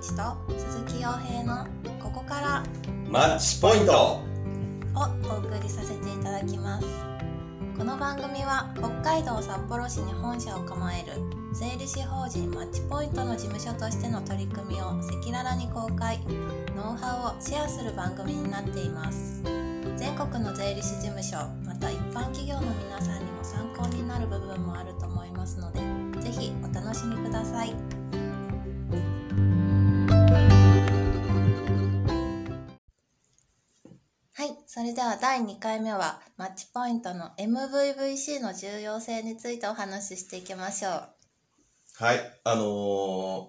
一と鈴木洋平のここから。マッチポイント。をお送りさせていただきます。この番組は北海道札幌市に本社を構える税理士法人マッチポイントの事務所としての取り組みを赤裸々に公開ノウハウをシェアする番組になっています。全国の税理士事務所また一般企業の皆さんにも参考になる部分もあると思いますのでぜひお楽しみくださいそれでは第2回目はマッチポイントの MVVC の重要性についてお話ししていきましょう。はい、あのー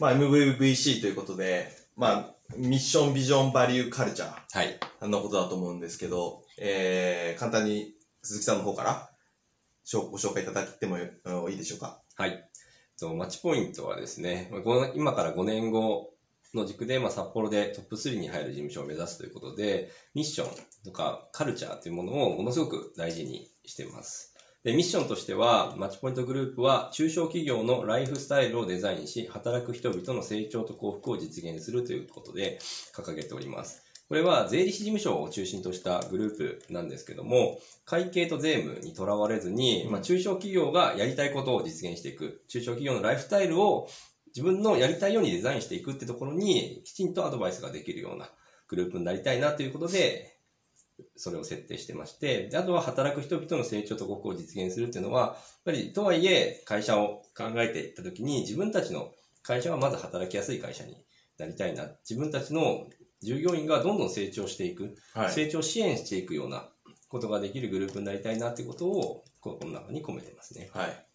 まあ MVVC ということで、まあミッション、ビジョン、バリュー、カルチャーはい。のことだと思うんですけど、えー、簡単に鈴木さんの方からしょご紹介いただいてもいいでしょうか？はい。マッチポイントはですね、まあご今から5年後の軸で、まあ、札幌でトップ3に入る事務所を目指すということで、ミッションとかカルチャーというものをものすごく大事にしています。で、ミッションとしては、マッチポイントグループは中小企業のライフスタイルをデザインし、働く人々の成長と幸福を実現するということで掲げております。これは税理士事務所を中心としたグループなんですけども、会計と税務にとらわれずに、まあ、中小企業がやりたいことを実現していく、中小企業のライフスタイルを自分のやりたいようにデザインしていくってところに、きちんとアドバイスができるようなグループになりたいなということで、それを設定してまして、であとは働く人々の成長と幸福を実現するっていうのは、やっぱりとはいえ会社を考えていったときに自分たちの会社はまず働きやすい会社になりたいな。自分たちの従業員がどんどん成長していく、はい。成長支援していくようなことができるグループになりたいなっていうことを、この中に込めてますね。はい。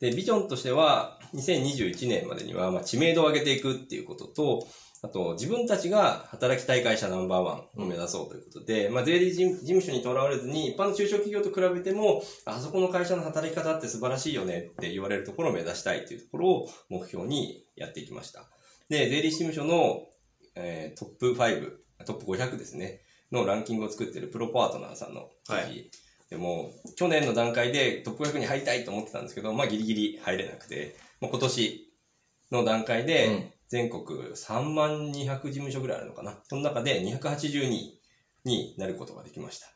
で、ビジョンとしては、2021年までには、まあ、知名度を上げていくっていうことと、あと、自分たちが働きたい会社ナンバーワンを目指そうということで、まあ、税理事務所にとらわれずに、一般の中小企業と比べても、あそこの会社の働き方って素晴らしいよねって言われるところを目指したいというところを目標にやっていきました。で、税理士事務所の、えートップ5、トップ500ですね、のランキングを作っているプロパートナーさんの記事、はいでも、去年の段階でトップ500に入りたいと思ってたんですけど、まあギリギリ入れなくて、もう今年の段階うんで、全国3万200事務所ぐらいあるのかな。その中で282になることができました。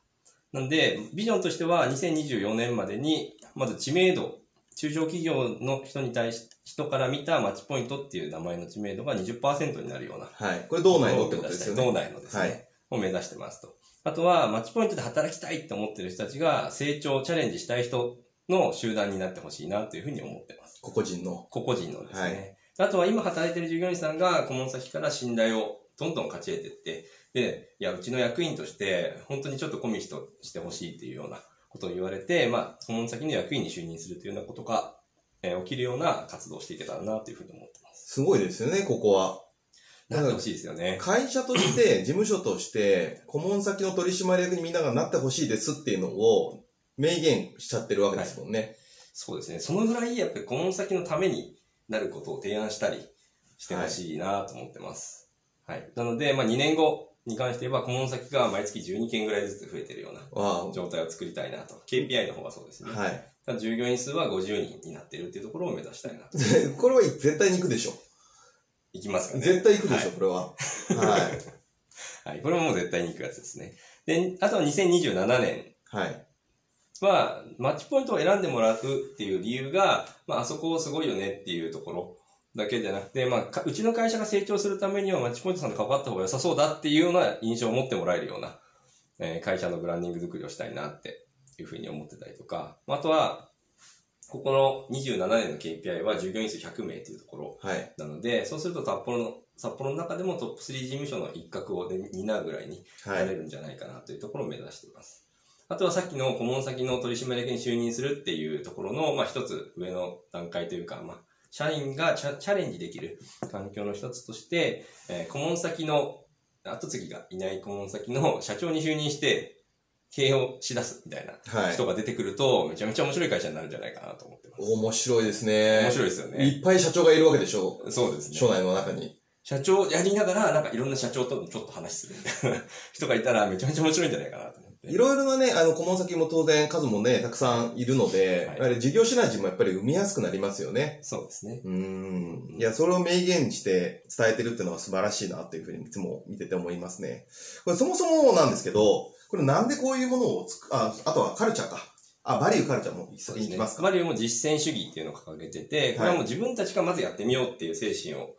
なんで、ビジョンとしては2024年までに、まず知名度、中小企業の人に対し、人から見たマッチポイントっていう名前の知名度が20%になるようなはい。これ道内のってことですよね。道内のですね、はいを目指してますと。あとは、マッチポイントで働きたいって思ってる人たちが成長、チャレンジしたい人の集団になってほしいなというふうに思ってます。個々人の。個々人のですね。はいあとは今働いてる従業員さんが顧問先から信頼をどんどん勝ち得ていって、で、いや、うちの役員として本当にちょっとコミットしてほしいっていうようなことを言われて、まあ、顧問先の役員に就任するというようなことが、えー起きるような活動をしていけたらなというふうに思ってます。すごいですよね、ここは。なってほしいですよね。会社として、事務所として、顧問先の取締役にみんながなってほしいですっていうのを明言しちゃってるわけですもんね。そうですね。そのぐらい、やっぱり顧問先のためになることを提案したりしてほしいなと思ってます。はい。なので、まあ2年後に関して言えば、顧問先が毎月12件ぐらいずつ増えてるようなわ状態を作りたいなと。KPI の方がそうですね。あはい。従業員数は50人になってるっていうところを目指したいなと。これは絶対に行くでしょ。いきますかね。絶対行くでしょ、はいこれは。はい。はい。これももう絶対に行くやつですね。で、あとは2027年はい。は、マッチポイントを選んでもらうっていう理由が、まあ、あそこすごいよねっていうところだけじゃなくて、まあか、うちの会社が成長するためにはマッチポイントさんと関わった方が良さそうだっていうような印象を持ってもらえるような、えー会社のブランディング作りをしたいなっていうふうに思ってたりとか、あとは、ここの27年の KPI は従業員数100名っていうところはい。なので、そうすると札幌の、札幌の中でもトップ3事務所の一角を、ね、担うぐらいにはなれい。るんじゃないかなというところを目指しています。あとはさっきの顧問先の取締役に就任するっていうところの、まあ一つ上の段階というか、まあ社員がチャチャレンジできる環境の一つとして、えー顧問先の後継ぎがいない顧問先の社長に就任して経営をしだすみたいなはい人。が出てくると、めちゃめちゃ面白い会社になるんじゃないかなと思ってます。面白いですね。面白いですよね。いっぱい社長がいるわけでしょ。そうですね。署内の中に。社長やりながら、なんかいろんな社長とちょっと話するみたいな 人がいたらめちゃめちゃ面白いんじゃないかなと思って。いろいろなね、あの、顧問先も当然数もね、たくさんいるので、はいやはり事業シナジーもやっぱり生みやすくなりますよね。そうですね。うーん。いや、それを明言して伝えてるっていうのは素晴らしいなっていうふうにいつも見てて思いますね。これそもそもなんですけど、これなんでこういうものをつく、あ、あとはカルチャーか。あ、バリューカルチャーも先に行きますか。バリューも実践主義っていうのを掲げてて、これはもう自分たちがまずやってみようっていう精神を、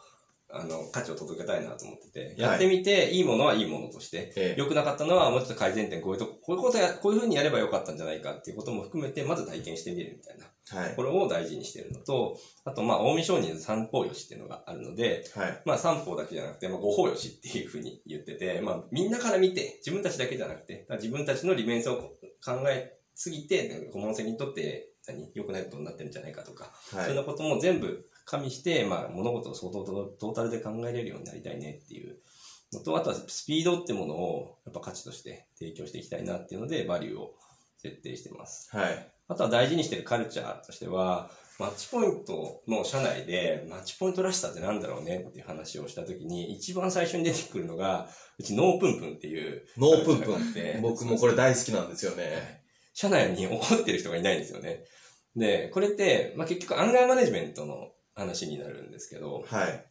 あの、価値を届けたいなと思ってて、やってみて、いいものはいいものとして、ええ良くなかったのはもうちょっと改善点、こういうとこ、こういうことや、こういうふうにやればよかったんじゃないかっていうことも含めて、まず体験してみるみたいな。はい。これを大事にしてるのと、あと、まあ、近江商人の三方よしっていうのがあるので、はい。まあ、三方だけじゃなくて、まあ、五方よしっていうふうに言ってて、まあ、みんなから見て、自分たちだけじゃなくて、自分たちの利便性を考えすぎて、顧問性にとって何良くないことになってるんじゃないかとか、はいそんなことも全部加味して、まあ、物事を相当トトータルで考えれるようになりたいねっていうのと、あとはスピードってものをやっぱ価値として提供していきたいなっていうので、バリューを設定してます。はい。あとは大事にしてるカルチャーとしては、マッチポイントの社内で、マッチポイントらしさってなんだろうねっていう話をしたときに、一番最初に出てくるのが、うちノープンプンっていう。ノープンプカルチャーがあってン。僕もこれ大好きなんですよね。社内に怒ってる人がいないんですよね。で、これって、まあ、結局アンガーマネジメントの話になるんですけど、はい。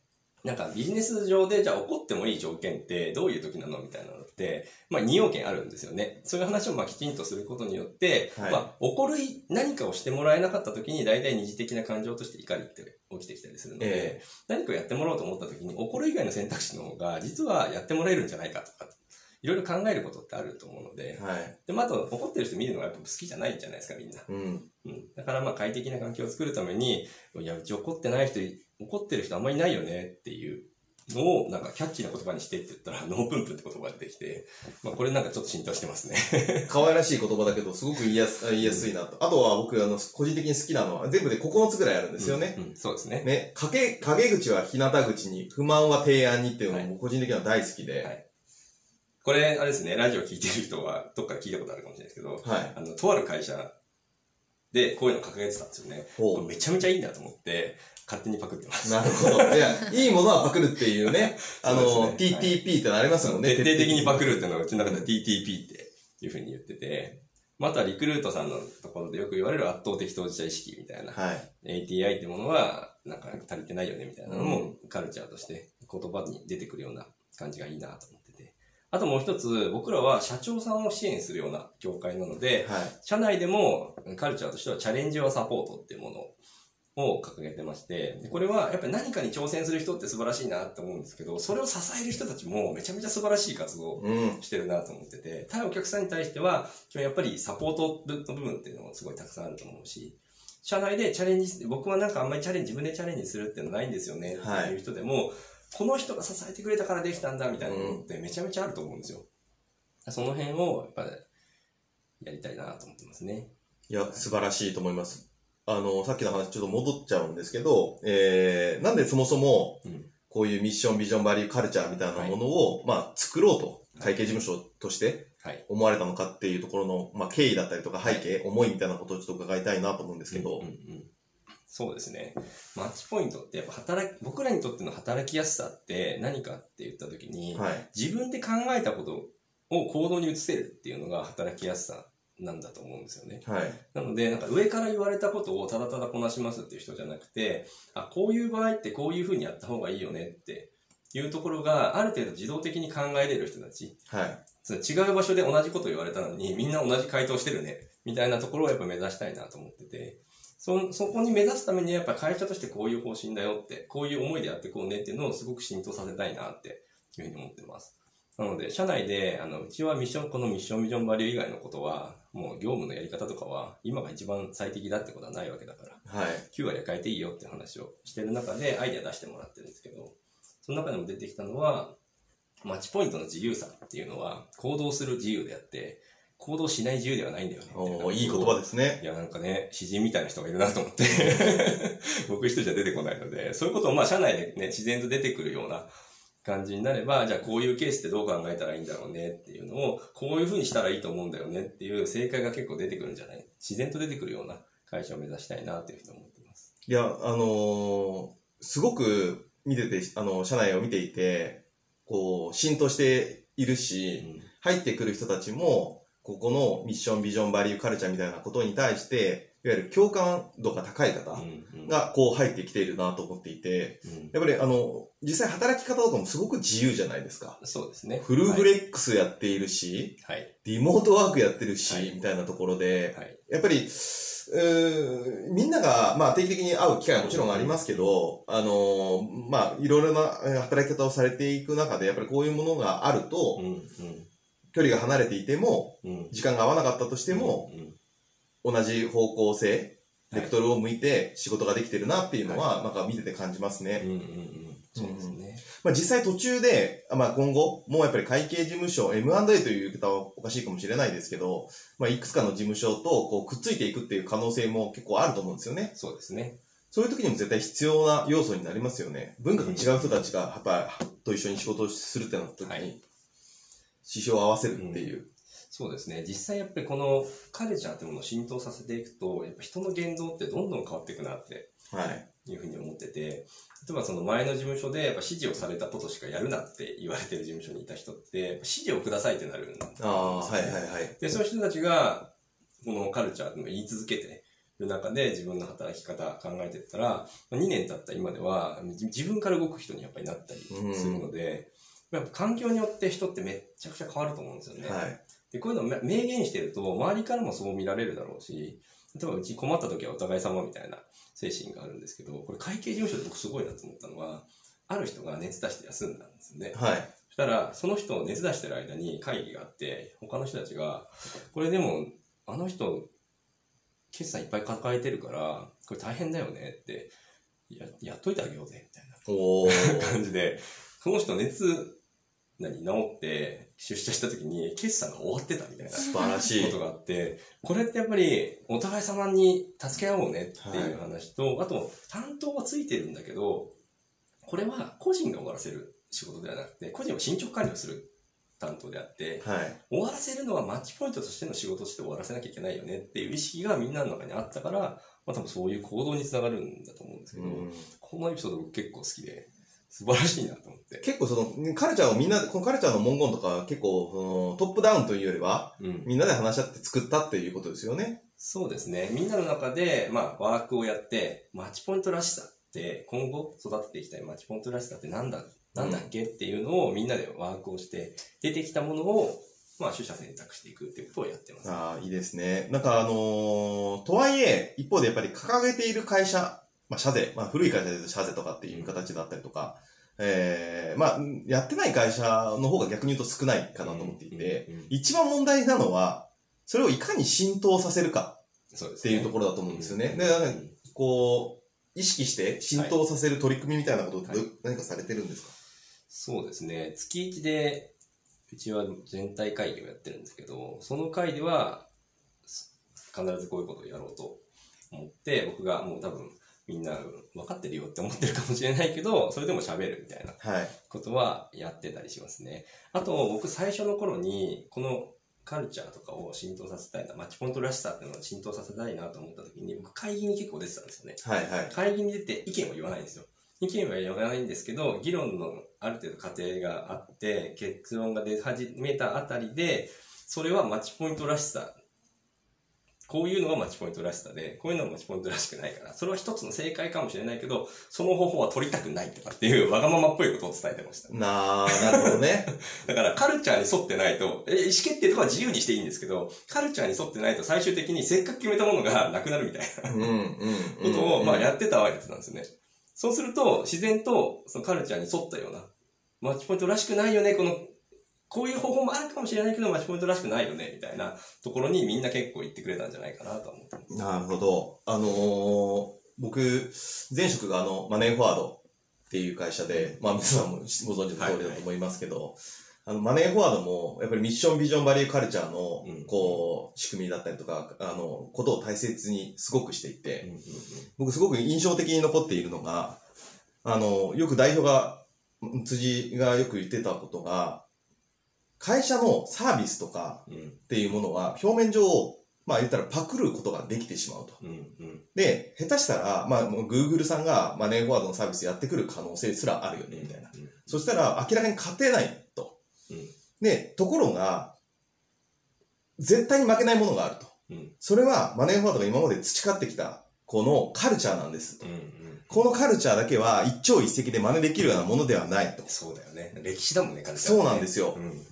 なんかビジネス上でじゃあ怒ってもいい条件ってどういう時なのみたいなのって、まあ2要件あるんですよね。そういう話をまあきちんとすることによって、はいまあ怒る何かをしてもらえなかった時に大体二次的な感情として怒りって起きてきたりするので、え何かをやってもらおうと思った時に怒る以外の選択肢の方が実はやってもらえるんじゃないかとか、いろいろ考えることってあると思うので、はい。で、まあ、あと怒ってる人見るのがやっぱ好きじゃないじゃないですか、みんな。うん。うん。だからまあ快適な環境を作るために、いや、うち怒ってない人、怒ってる人あんまりいないよねっていうのを、なんかキャッチーな言葉にしてって言ったら、ノープンプンって言葉が出てきて、まあこれなんかちょっと浸透してますね。可愛らしい言葉だけど、すごく言いやす言いやすいなと。あとは僕、あの、個人的に好きなのは、全部で9つぐらいあるんですよね。うん。うんそうですね。ね、陰、陰口は日向口に、不満は提案にっていうのも個人的には大好きで。はいこれ、あれですね、ラジオ聞いてる人は、どっかで聞いたことあるかもしれないですけど、はい。あの、とある会社でこういうの掲げてたんですよね。これめちゃめちゃいいなと思って、勝手にパクってます。なるほど。いや、いいものはパクるっていうね。あの、ね TTP ってのありますもんね。徹底的にパクる。るっていうのがうちの中では TTP っていうふうに言ってて、またリクルートさんのところでよく言われる圧倒的当事者意識みたいな、はい。ATI ってものはなんか足りてないよねみたいなのうもカルチャーとして言葉に出てくるような感じがいいなと思ってて。あともう一つ、僕らは社長さんを支援するような協会なので、はい。社内でもカルチャーとしてはチャレンジはサポートっていうものを掲げてまして、でこれはやっぱり何かに挑戦する人って素晴らしいなって思うんですけど、それを支える人たちもめちゃめちゃ素晴らしい活動をうん。してるなと思ってて、対お客さんに対しては、やっぱりサポートの部分っていうのもすごいたくさんあると思うし、社内でチャレンジ僕はなんかあんまりチャレンジ、自分でチャレンジするっていうのないんですよねっていう人でも、この人が支えてくれたからできたんだみたいなのってめちゃめちゃあると思うんですよ。その辺をやっぱりやりたいなと思ってますね。いや、素晴らしいと思います。あの、さっきの話ちょっと戻っちゃうんですけど、えー、なんでそもそもうん、こういうミッション、ビジョン、バリュー、カルチャーみたいなものを、まあ、作ろうと、会計事務所としてはい。思われたのかっていうところの、まあ、経緯だったりとか背景、思いみたいなことをちょっと伺いたいなと思うんですけど、うんうんうんそうですね。マッチポイントってやっぱ働き、僕らにとっての働きやすさって何かって言った時に、はい。自分で考えたことを行動に移せるっていうのが働きやすさなんだと思うんですよね。はい。なので、なんか上から言われたことをただただこなしますっていう人じゃなくて、あ、こういう場合ってこういうふうにやった方がいいよねっていうところがある程度自動的に考えれる人たち。はい。その違う場所で同じこと言われたのにみんな同じ回答してるね。みたいなところをやっぱ目指したいなと思ってて。そ、そこに目指すためにやっぱ会社としてこういう方針だよって、こういう思いでやっていこうねっていうのをすごく浸透させたいなっていうふうに思ってます。なので、社内で、あの、うちはミッション、このミッションビジョンバリュー以外のことは、もう業務のやり方とかは、今が一番最適だってことはないわけだから、はい。9割は変えていいよって話をしてる中で、アイデア出してもらってるんですけど、その中でも出てきたのは、マッチポイントの自由さっていうのは、行動する自由であって、行動しない自由ではないんだよね。おーいい言葉ですねい。や、なんかね、詩人みたいな人がいるなと思って、僕一人じゃ出てこないので、そういうことをまあ社内でね、自然と出てくるような感じになれば、じゃあこういうケースってどう考えたらいいんだろうねっていうのを、こういうふうにしたらいいと思うんだよねっていう正解が結構出てくるんじゃない？自然と出てくるような会社を目指したいなというふうに思っています。いや、あのーすごく見てて、あの、社内を見ていて、こう、浸透しているし、入ってくる人たちも、ここのミッション、ビジョン、バリュー、カルチャーみたいなことに対して、いわゆる共感度が高い方うんがこう入ってきているなと思っていて、うんやっぱりあの、実際働き方とかもすごく自由じゃないですか。そうですね。フルフレックスやっているし、はい。リモートワークやってるし、はいみたいなところで、はい。やっぱり、みんなが、まあ、定期的に会う機会はもちろんありますけど、あのーまあ、いろいろなえー働き方をされていく中で、やっぱりこういうものがあると、うん。うん。距離が離れていても、うん。時間が合わなかったとしても、うん、同じ方向性、ベクトル。ルを向いて仕事ができてるなっていうのは、なんか見てて感じますね。そうですね。まあ、実際途中で、あまあ、今後、もうやっぱり会計事務所、M&A という言い方はおかしいかもしれないですけど、まあ、いくつかの事務所とこうくっついていくっていう可能性も結構あると思うんですよね。そうですね。そういう時にも絶対必要な要素になりますよね。文化が違う人たちが、やっぱり、と一緒に仕事をするってなった時はいに、指標を合わせるっていう。そうですね。実際やっぱりこのカルチャーってものを浸透させていくと、やっぱ人の言動ってどんどん変わっていくなってはい。いうふうに思ってて、例えばその前の事務所でやっぱ指示をされたことしかやるなって言われてる事務所にいた人って、指示をくださいってなるんですよああ、はいはいはい。で、そういう人たちが、このカルチャーでも言い続けてる中で自分の働き方考えてったら、2年経った今では、じ自分から動く人にやっぱりなったりするので、やっぱ環境によって人ってめっちゃくちゃ変わると思うんですよね。はい。で、こういうのを明言してると、周りからもそう見られるだろうし、例えばうち困った時はお互い様みたいな精神があるんですけど、これ会計事務所で僕すごいなと思ったのは、ある人が熱出して休んだんですよね。はい。そしたら、その人を熱出してる間に会議があって、他の人たちが、これでも、あの人、決算いっぱい抱えてるから、これ大変だよねって、や、やっといてあげようぜ、みたい。な感じで、その人熱、何、治って出社した時に、決算が終わってたみたいな素晴らしいこと。があって、これってやっぱり、お互い様に助け合おうねっていう話と、あと、担当はついてるんだけど、これは個人が終わらせる仕事ではなくて、個人は進捗管理をする担当であって、はい。終わらせるのはマッチポイントとしての仕事として終わらせなきゃいけないよねっていう意識がみんなの中にあったから、まあ多分そういう行動につながるんだと思うんですけど、うんこのエピソード僕結構好きで、素晴らしいなと思って。結構その、カルチャーをみんな、このカルチャーの文言とか結構、そのトップダウンというよりは、うん。みんなで話し合って作ったっていうことですよね。そうですね。みんなの中で、まあ、ワークをやって、マッチポイントらしさって、今後育てていきたいマッチポイントらしさってなんだ、なんだっけっていうのをみんなでワークをして、出てきたものを、まあ、取捨選択していくっていうことをやってます。ああ、いいですね。なんかあのーとはいえ、一方でやっぱり掲げている会社、まあ、社税、まあ、古い会社で社税とかっていう形だったりとか、ええまあ、やってない会社の方が逆に言うと少ないかなと思っていて、一番問題なのは、それをいかに浸透させるかっていうところだと思うんですよね。うんで、こう、意識して浸透させる取り組みみたいなことって何かされてるんですか？そうですね。月1で、うちは全体会議をやってるんですけど、その会では、す必ずこういうことをやろうと思って、僕がもう多分、みんな分かってるよって思ってるかもしれないけど、それでも喋るみたいなはい。ことはやってたりしますね。あと、僕最初の頃に、このカルチャーとかを浸透させたいな、マッチポイントらしさっていうのを浸透させたいなと思った時に、僕会議に結構出てたんですよね。はいはい。会議に出て意見を言わないんですよ。意見は言わないんですけど、議論のある程度過程があって、結論が出始めたあたりで、それはマッチポイントらしさ。こういうのがマッチポイントらしさで、こういうのはマッチポイントらしくないから、それは一つの正解かもしれないけど、その方法は取りたくないとかっていうわがままっぽいことを伝えてました。なあ、なるほどね。だからカルチャーに沿ってないと、え意思決定とかは自由にしていいんですけど、カルチャーに沿ってないと最終的にせっかく決めたものがなくなるみたいな。うん、うん。ことを、まあ、っやってたわけなんですよね。そうすると、自然と、そのカルチャーに沿ったような、マッチポイントらしくないよね、この、こういう方法もあるかもしれないけど、マッチポイントらしくないよね、みたいなところにみんな結構言ってくれたんじゃないかなとは思ってます。なるほど。あのー僕、前職があの、マネーフォワードっていう会社で、まあ皆さんもご存知の通りだと思いますけど、あの、マネーフォワードも、やっぱりミッション、ビジョン、バリュー、カルチャーのうん、こう、仕組みだったりとか、あの、ことを大切にすごくしていて、僕すごく印象的に残っているのが、あの、よく代表が、辻がよく言ってたことが、会社のサービスとかうん。うんっていうものは表面上、まあ言ったらパクることができてしまうと。うんうんで、下手したら、まあ、もう Google さんがマネーフォワードのサービスやってくる可能性すらあるよね、みたいな。うんそしたら明らかに勝てないと。うんで、ところが、絶対に負けないものがあると。うん。それはマネーフォワードが今まで培ってきた、このカルチャーなんです。うん。うん。このカルチャーだけは一朝一夕で真似できるようなものではないと。そうだよね。歴史だもんね、カルチャーねそうなんですようん。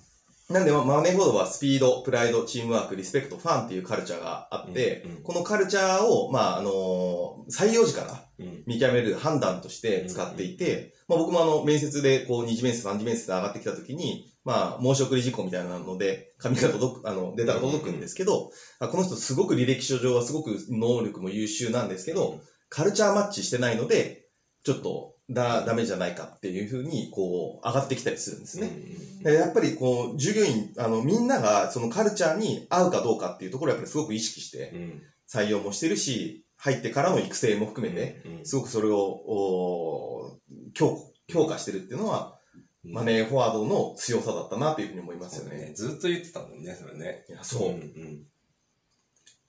なんで、まマネーフォワードはスピード、プライド、チームワーク、リスペクト、ファンっていうカルチャーがあって、うんうん。このカルチャーを、まあ、あのー採用時からうん。見極める判断として使っていて、まあ僕もあの、面接でこう、二次面接、三次面接で上がってきたときに、まあ、申し送り事項みたいなので、紙が届く、あの、データが届くんですけど、あこの人すごく履歴書上はすごく能力も優秀なんですけど、カルチャーマッチしてないので、ちょっと、だ、ダメじゃないかっていうふうに、こう、上がってきたりするんですうんね。でやっぱりこう、従業員、あの、みんながそのカルチャーに合うかどうかっていうところをやっぱりすごく意識して。採用もしてるし、入ってからの育成も含めて、うん、すごくそれを、お強、強化してるっていうのは、うんマネーフォワードの強さだったなというふうに思いますよね。ね。ずっと言ってたもんね、それね。いやそううんうん。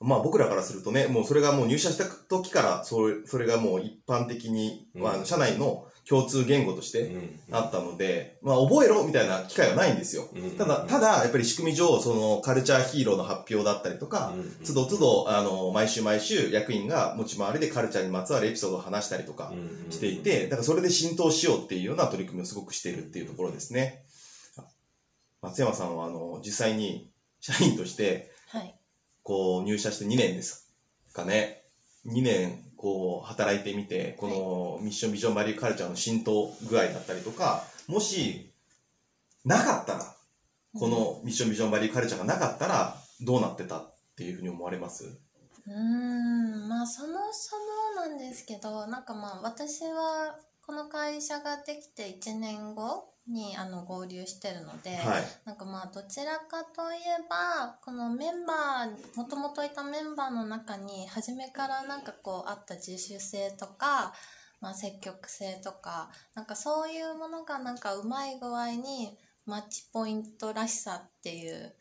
まあ僕らからするとね、もうそれがもう入社した時から、それ、それがもう一般的に、うん。まあ社内の共通言語としてうん。あったので、まあ覚えろみたいな機会はないんですよ。うん。ただ、ただ、やっぱり仕組み上、そのカルチャーヒーローの発表だったりとか、つどつど、あの、毎週毎週役員が持ち回りでカルチャーにまつわるエピソードを話したりとかしていて、だからそれで浸透しようっていうような取り組みをすごくしているっていうところですね。松山さんは、あの、実際に社員として、はい。こう、入社して2年ですかね。2年、こう、働いてみて、このミッションビジョンバリューカルチャーの浸透具合だったりとか、もし、なかったら、このミッションビジョンバリューカルチャーがなかったら、どうなってたっていうふうに思われます？うーんまあそもそもなんですけどなんかまあ私はこの会社ができて1年後にあの合流してるので、はい。なんかまあどちらかといえばこのメンバーもともといたメンバーの中に初めからなんかこうあった自主性とか、まあ、積極性とかなんかそういうものがなんかうまい具合にマッチポイントらしさっていう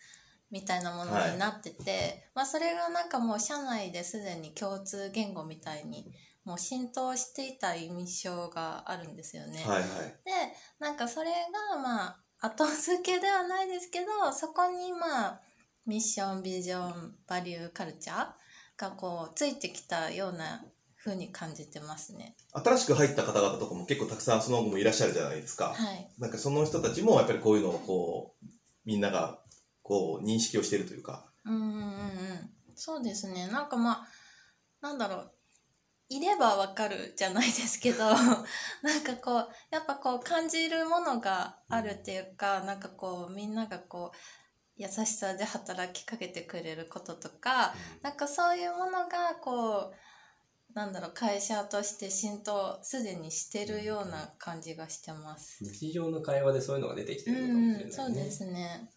みたいなものになってて、まあそれがなんかもう社内ですでに共通言語みたいにもう浸透していた印象があるんですよね。はいはい。でなんかそれがまあ後付けではないですけどそこにまあミッションビジョンバリューカルチャーがこうついてきたような風に感じてますね。新しく入った方々とかも結構たくさんその後もいらっしゃるじゃないですか。はい。なんかその人たちもやっぱりこういうのをこう、みんながこう認識をしているというか。うんうんうんうん。そうですね。なんかまあなんだろう。いればわかるじゃないですけど なんかこうやっぱこう感じるものがあるっていうかなんかこうみんながこう優しさで働きかけてくれることとかなんかそういうものがこうなんだろう会社として浸透すでにしてるような感じがしてます。日常の会話でそういうのが出てきてうるのかもしれない、ん、ねそうですね。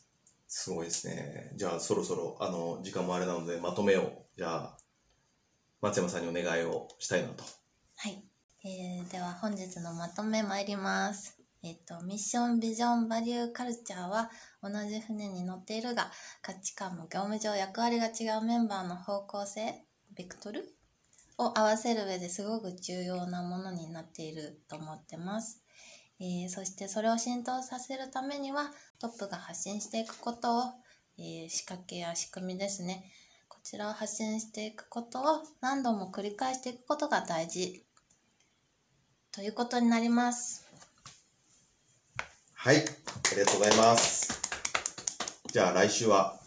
すごいですね。じゃあそろそろ、あの、時間もあれなのでまとめを、じゃあ、松山さんにお願いをしたいなと。はい、えーでは本日のまとめ参ります。えっ、とミッションビジョンバリューカルチャーは同じ船に乗っているが価値観も業務上役割が違うメンバーの方向性ベクトル？を合わせる上ですごく重要なものになっていると思ってます。えーそしてそれを浸透させるためにはトップが発信していくことを、えー仕掛けや仕組みですねちらを発信していくことを何度も繰り返していくことが大事ということになります。はい。ありがとうございます。じゃあ来週は、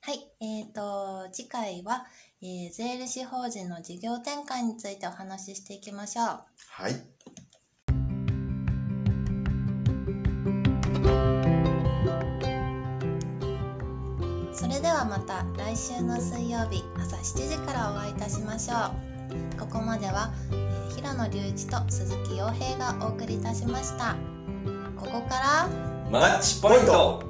はい、えーと、次回は、えー税理士法人の事業展開についてお話ししていきましょう。はい。はまた来週の水曜日朝7時からお会いいたしましょう。ここまでは、え平野隆一と鈴木洋平がお送りいたしました。ここからマッチポイント